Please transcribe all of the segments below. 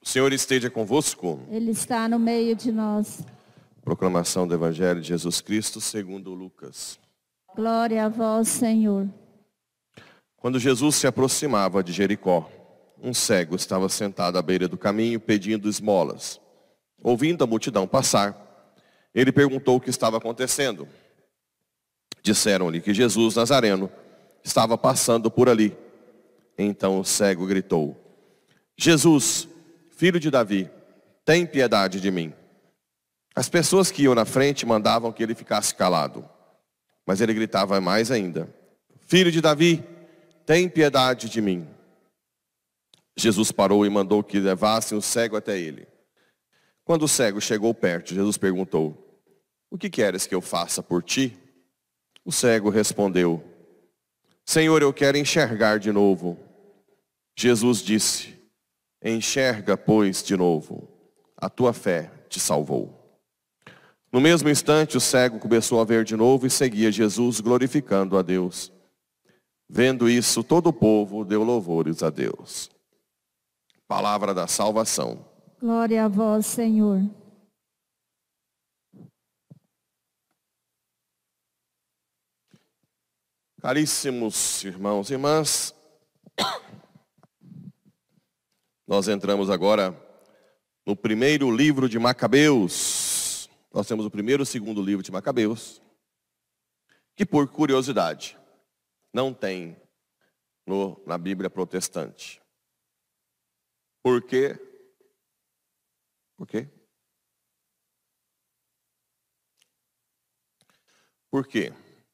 O Senhor esteja convosco. Ele está no meio de nós. Proclamação do Evangelho de Jesus Cristo segundo Lucas. Glória a vós, Senhor. Quando Jesus se aproximava de Jericó, um cego estava sentado à beira do caminho pedindo esmolas. Ouvindo a multidão passar, ele perguntou o que estava acontecendo. Disseram-lhe que Jesus Nazareno estava passando por ali. Então o cego gritou: Jesus, filho de Davi, tem piedade de mim. As pessoas que iam na frente mandavam que ele ficasse calado. Mas ele gritava mais ainda: Filho de Davi, tem piedade de mim. Jesus parou e mandou que levassem o cego até ele. Quando o cego chegou perto, Jesus perguntou: O que queres que eu faça por ti? O cego respondeu: Senhor, eu quero enxergar de novo. Jesus disse: Enxerga, pois, de novo. A tua fé te salvou. No mesmo instante, o cego começou a ver de novo e seguia Jesus, glorificando a Deus. Vendo isso, todo o povo deu louvores a Deus. Palavra da salvação. Glória a vós, Senhor. Caríssimos irmãos e irmãs, nós entramos agora no primeiro livro de Macabeus. Nós temos o primeiro e o segundo livro de Macabeus, que por curiosidade não tem no, na Bíblia protestante. Por quê? Quê? Por quê?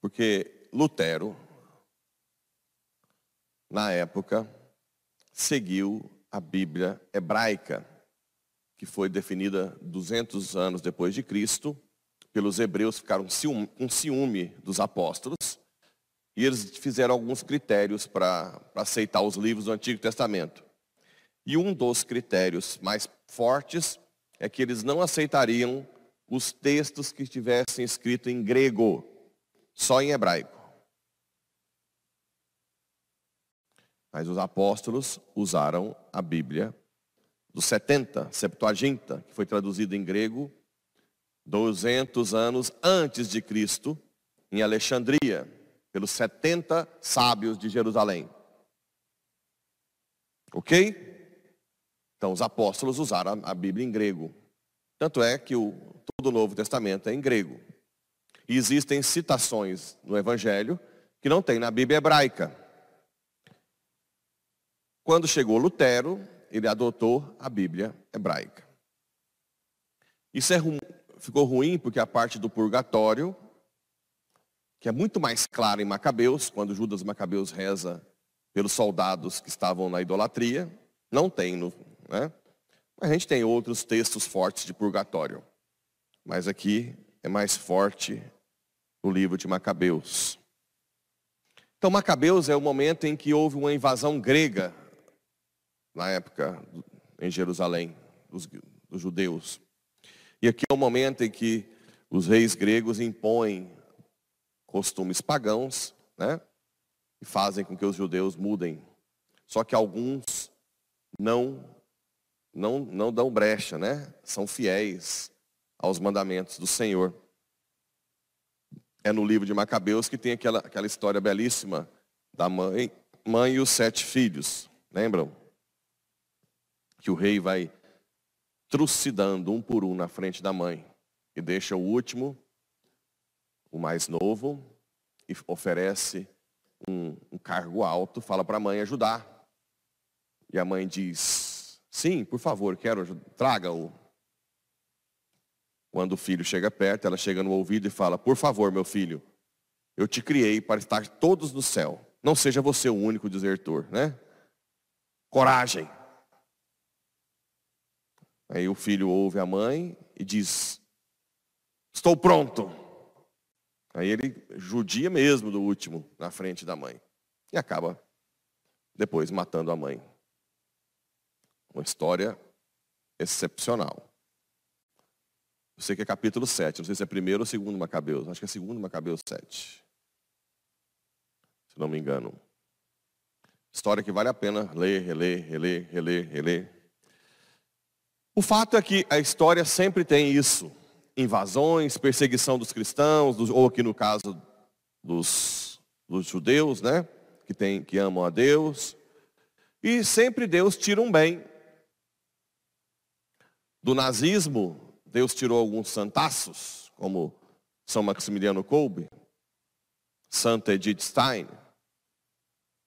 Porque Lutero, na época, seguiu a Bíblia hebraica, que foi definida 200 anos depois de Cristo, pelos hebreus ficaram com ciúme dos apóstolos, e eles fizeram alguns critérios para aceitar os livros do Antigo Testamento. E um dos critérios mais fortes é que eles não aceitariam os textos que estivessem escritos em grego, só em hebraico. Mas os apóstolos usaram a Bíblia dos 70, Septuaginta, que foi traduzida em grego 200 anos antes de Cristo, em Alexandria, pelos 70 sábios de Jerusalém. Ok? Então, os apóstolos usaram a Bíblia em grego. Tanto é que o, todo o Novo Testamento é em grego. E existem citações no Evangelho que não tem na Bíblia hebraica. Quando chegou Lutero, ele adotou a Bíblia hebraica. Isso é ru ficou ruim porque a parte do purgatório, que é muito mais clara em Macabeus, quando Judas Macabeus reza pelos soldados que estavam na idolatria, não tem no. Né? A gente tem outros textos fortes de purgatório, mas aqui é mais forte o livro de Macabeus. Então, Macabeus é o momento em que houve uma invasão grega na época em Jerusalém, dos, dos judeus. E aqui é o momento em que os reis gregos impõem costumes pagãos, né? E fazem com que os judeus mudem. Só que alguns não não não dão brecha, né? São fiéis aos mandamentos do Senhor. É no livro de Macabeus que tem aquela, aquela história belíssima da mãe, mãe e os sete filhos. Lembram? que o rei vai trucidando um por um na frente da mãe e deixa o último, o mais novo, e oferece um, um cargo alto, fala para a mãe ajudar. E a mãe diz, sim, por favor, quero, traga-o. Quando o filho chega perto, ela chega no ouvido e fala, por favor, meu filho, eu te criei para estar todos no céu. Não seja você o único desertor, né? Coragem. Aí o filho ouve a mãe e diz: Estou pronto. Aí ele judia mesmo do último na frente da mãe. E acaba depois matando a mãe. Uma história excepcional. Eu sei que é capítulo 7, não sei se é primeiro ou segundo Macabeus. Acho que é segundo Macabeus 7. Se não me engano. História que vale a pena ler, reler, reler, reler, reler. O fato é que a história sempre tem isso. Invasões, perseguição dos cristãos, dos, ou aqui no caso dos, dos judeus, né? Que, tem, que amam a Deus. E sempre Deus tira um bem. Do nazismo, Deus tirou alguns santaços, como São Maximiliano Kolbe, Santa Edith Stein.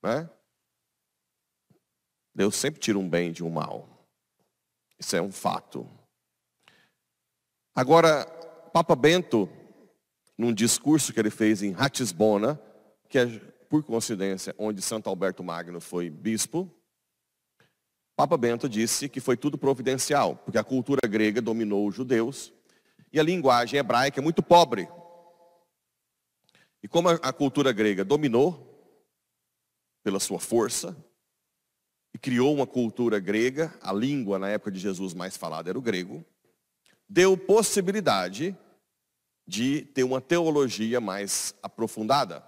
Né? Deus sempre tira um bem de um mal. Isso é um fato. Agora, Papa Bento, num discurso que ele fez em Ratisbona, que é, por coincidência, onde Santo Alberto Magno foi bispo, Papa Bento disse que foi tudo providencial, porque a cultura grega dominou os judeus e a linguagem hebraica é muito pobre. E como a cultura grega dominou pela sua força e criou uma cultura grega, a língua na época de Jesus mais falada era o grego, deu possibilidade de ter uma teologia mais aprofundada.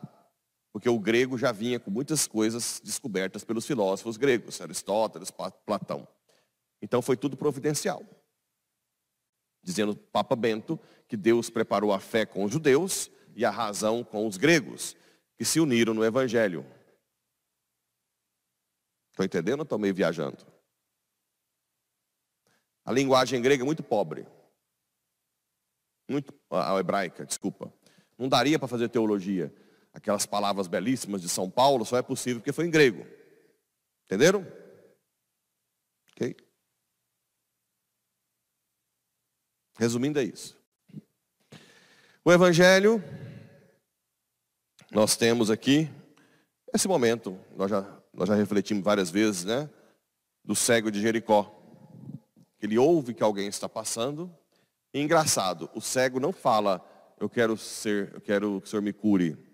Porque o grego já vinha com muitas coisas descobertas pelos filósofos gregos, Aristóteles, Platão. Então foi tudo providencial. Dizendo Papa Bento que Deus preparou a fé com os judeus e a razão com os gregos, que se uniram no Evangelho. Estão entendendo ou estou meio viajando? A linguagem grega é muito pobre. Muito, a hebraica, desculpa. Não daria para fazer teologia aquelas palavras belíssimas de São Paulo, só é possível porque foi em grego. Entenderam? Ok? Resumindo é isso. O Evangelho, nós temos aqui, esse momento, nós já, nós já refletimos várias vezes, né? Do cego de Jericó. Ele ouve que alguém está passando. E engraçado, o cego não fala, eu quero ser, eu quero que o Senhor me cure.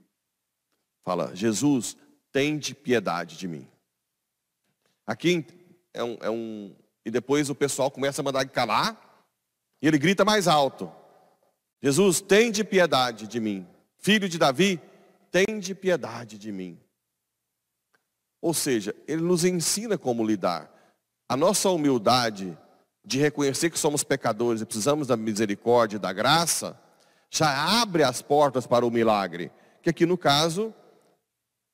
Fala, Jesus, tende piedade de mim. Aqui é um, é um. E depois o pessoal começa a mandar calar. E ele grita mais alto: Jesus, tende piedade de mim. Filho de Davi, tende piedade de mim. Ou seja, ele nos ensina como lidar. A nossa humildade de reconhecer que somos pecadores e precisamos da misericórdia e da graça, já abre as portas para o milagre. Que aqui no caso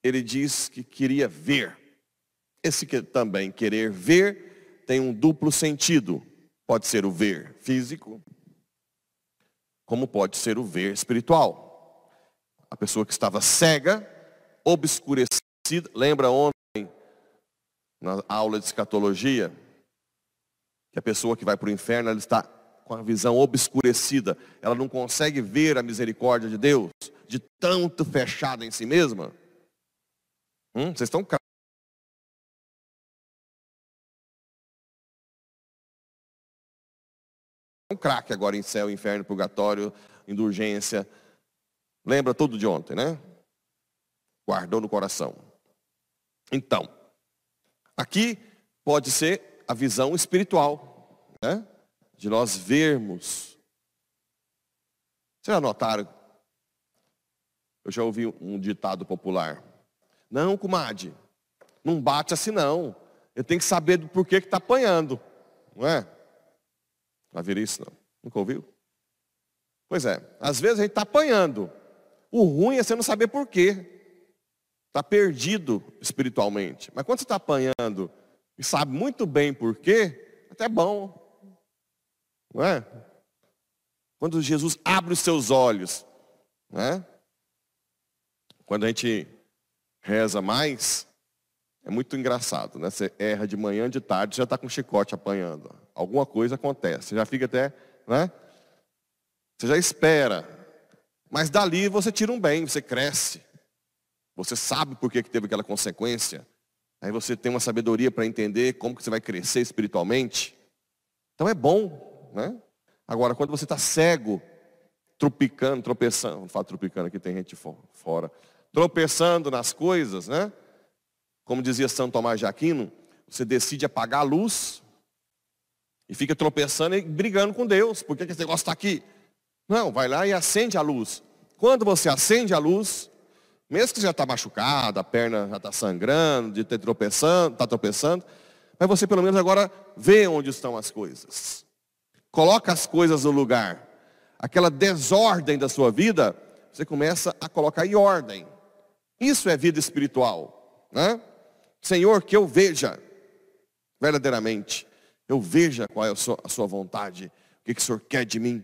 ele diz que queria ver. Esse que também querer ver tem um duplo sentido. Pode ser o ver físico, como pode ser o ver espiritual. A pessoa que estava cega, obscurecida, lembra ontem na aula de escatologia, que a pessoa que vai para o inferno, ela está com a visão obscurecida, ela não consegue ver a misericórdia de Deus, de tanto fechada em si mesma. Hum, vocês estão um craque agora em céu, inferno, purgatório, indulgência. Lembra tudo de ontem, né? Guardou no coração. Então, aqui pode ser a visão espiritual, né? De nós vermos. Vocês já notaram? Eu já ouvi um ditado popular. Não, comadre, não bate assim não. Eu tenho que saber do porquê que está apanhando. Não é? Vai ver isso não. Nunca ouviu? Pois é, às vezes a gente está apanhando. O ruim é você não saber porquê. Está perdido espiritualmente. Mas quando você está apanhando e sabe muito bem porquê, até é bom. Não é? Quando Jesus abre os seus olhos, né? Quando a gente reza mais, é muito engraçado, né? Você erra de manhã, de tarde, já está com chicote apanhando. Alguma coisa acontece. Você já fica até, né? Você já espera. Mas dali você tira um bem, você cresce. Você sabe por que, que teve aquela consequência. Aí você tem uma sabedoria para entender como que você vai crescer espiritualmente. Então é bom, né? Agora, quando você está cego, tropicando, tropeçando, não falo tropicando, aqui tem gente fora tropeçando nas coisas, né? Como dizia São Tomás de Aquino, você decide apagar a luz E fica tropeçando e brigando com Deus. Por que esse negócio está aqui? Não, vai lá e acende a luz. Quando você acende a luz, mesmo que já está machucado, a perna já está sangrando, de ter tropeçando, está tropeçando, mas você pelo menos agora vê onde estão as coisas. Coloca as coisas no lugar. Aquela desordem da sua vida, você começa a colocar em ordem. Isso é vida espiritual. Né? Senhor, que eu veja verdadeiramente, eu veja qual é a sua, a sua vontade, o que, que o Senhor quer de mim.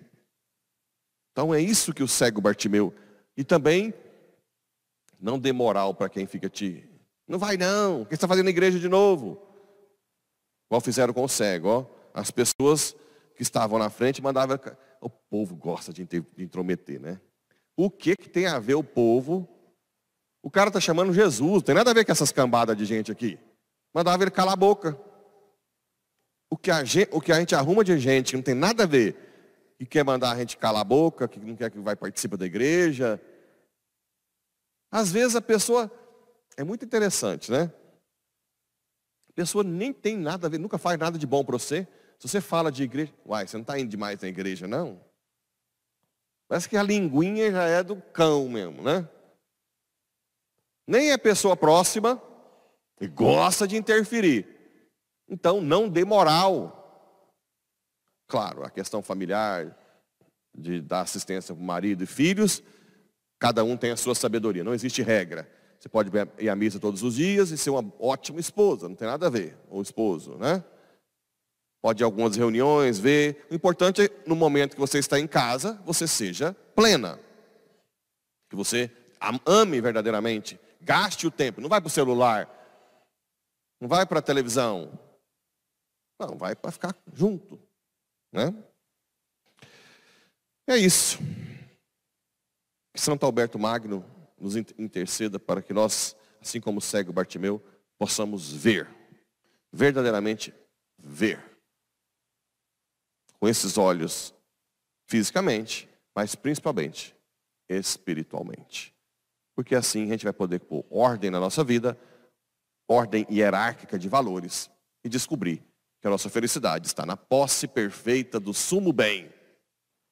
Então é isso que o cego Bartimeu. E também não dê moral para quem fica te. Não vai não, o que está fazendo na igreja de novo? Igual fizeram com o cego, ó. As pessoas que estavam na frente mandavam. O povo gosta de intrometer, né? O que, que tem a ver o povo? O cara está chamando Jesus, não tem nada a ver com essas cambadas de gente aqui. Mandava ele calar a boca. O que, a gente, o que a gente arruma de gente que não tem nada a ver e quer mandar a gente calar a boca, que não quer que vai participar da igreja. Às vezes a pessoa é muito interessante, né? A pessoa nem tem nada a ver, nunca faz nada de bom para você. Se você fala de igreja, uai, você não está indo demais na igreja, não? Parece que a linguinha já é do cão mesmo, né? Nem é pessoa próxima e gosta de interferir. Então, não dê moral. Claro, a questão familiar, de dar assistência para o marido e filhos, cada um tem a sua sabedoria, não existe regra. Você pode ir à missa todos os dias e ser uma ótima esposa, não tem nada a ver, ou esposo, né? Pode ir a algumas reuniões, ver. O importante é, no momento que você está em casa, você seja plena. Que você ame verdadeiramente. Gaste o tempo. Não vai para o celular. Não vai para a televisão. Não, vai para ficar junto. Né? É isso. Que Santo Alberto Magno nos interceda para que nós, assim como o cego Bartimeu, possamos ver, verdadeiramente ver, com esses olhos, fisicamente, mas principalmente espiritualmente. Porque assim a gente vai poder pôr ordem na nossa vida, ordem hierárquica de valores, e descobrir que a nossa felicidade está na posse perfeita do sumo bem,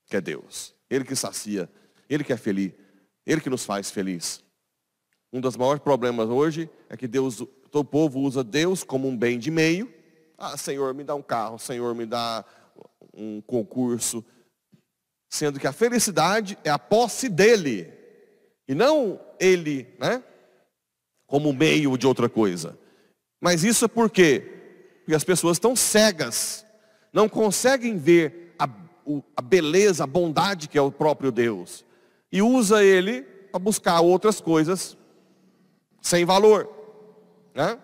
que é Deus. Ele que sacia, Ele que é feliz, Ele que nos faz feliz. Um dos maiores problemas hoje é que Deus, todo povo usa Deus como um bem de meio. Ah, Senhor, me dá um carro, Senhor, me dá um concurso. Sendo que a felicidade é a posse dele. E não ele, né? Como meio de outra coisa. Mas isso é porque porque as pessoas estão cegas, não conseguem ver a, a beleza, a bondade que é o próprio Deus. E usa ele para buscar outras coisas sem valor. Né?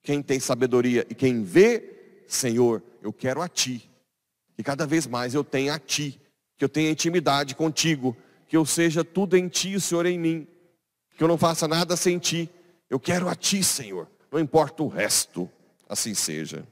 Quem tem sabedoria e quem vê, Senhor, eu quero a Ti. E cada vez mais eu tenho a Ti. Que eu tenha intimidade contigo. Que eu seja tudo em Ti, Senhor em mim. Que eu não faça nada sem Ti. Eu quero a Ti, Senhor. Não importa o resto. Assim seja.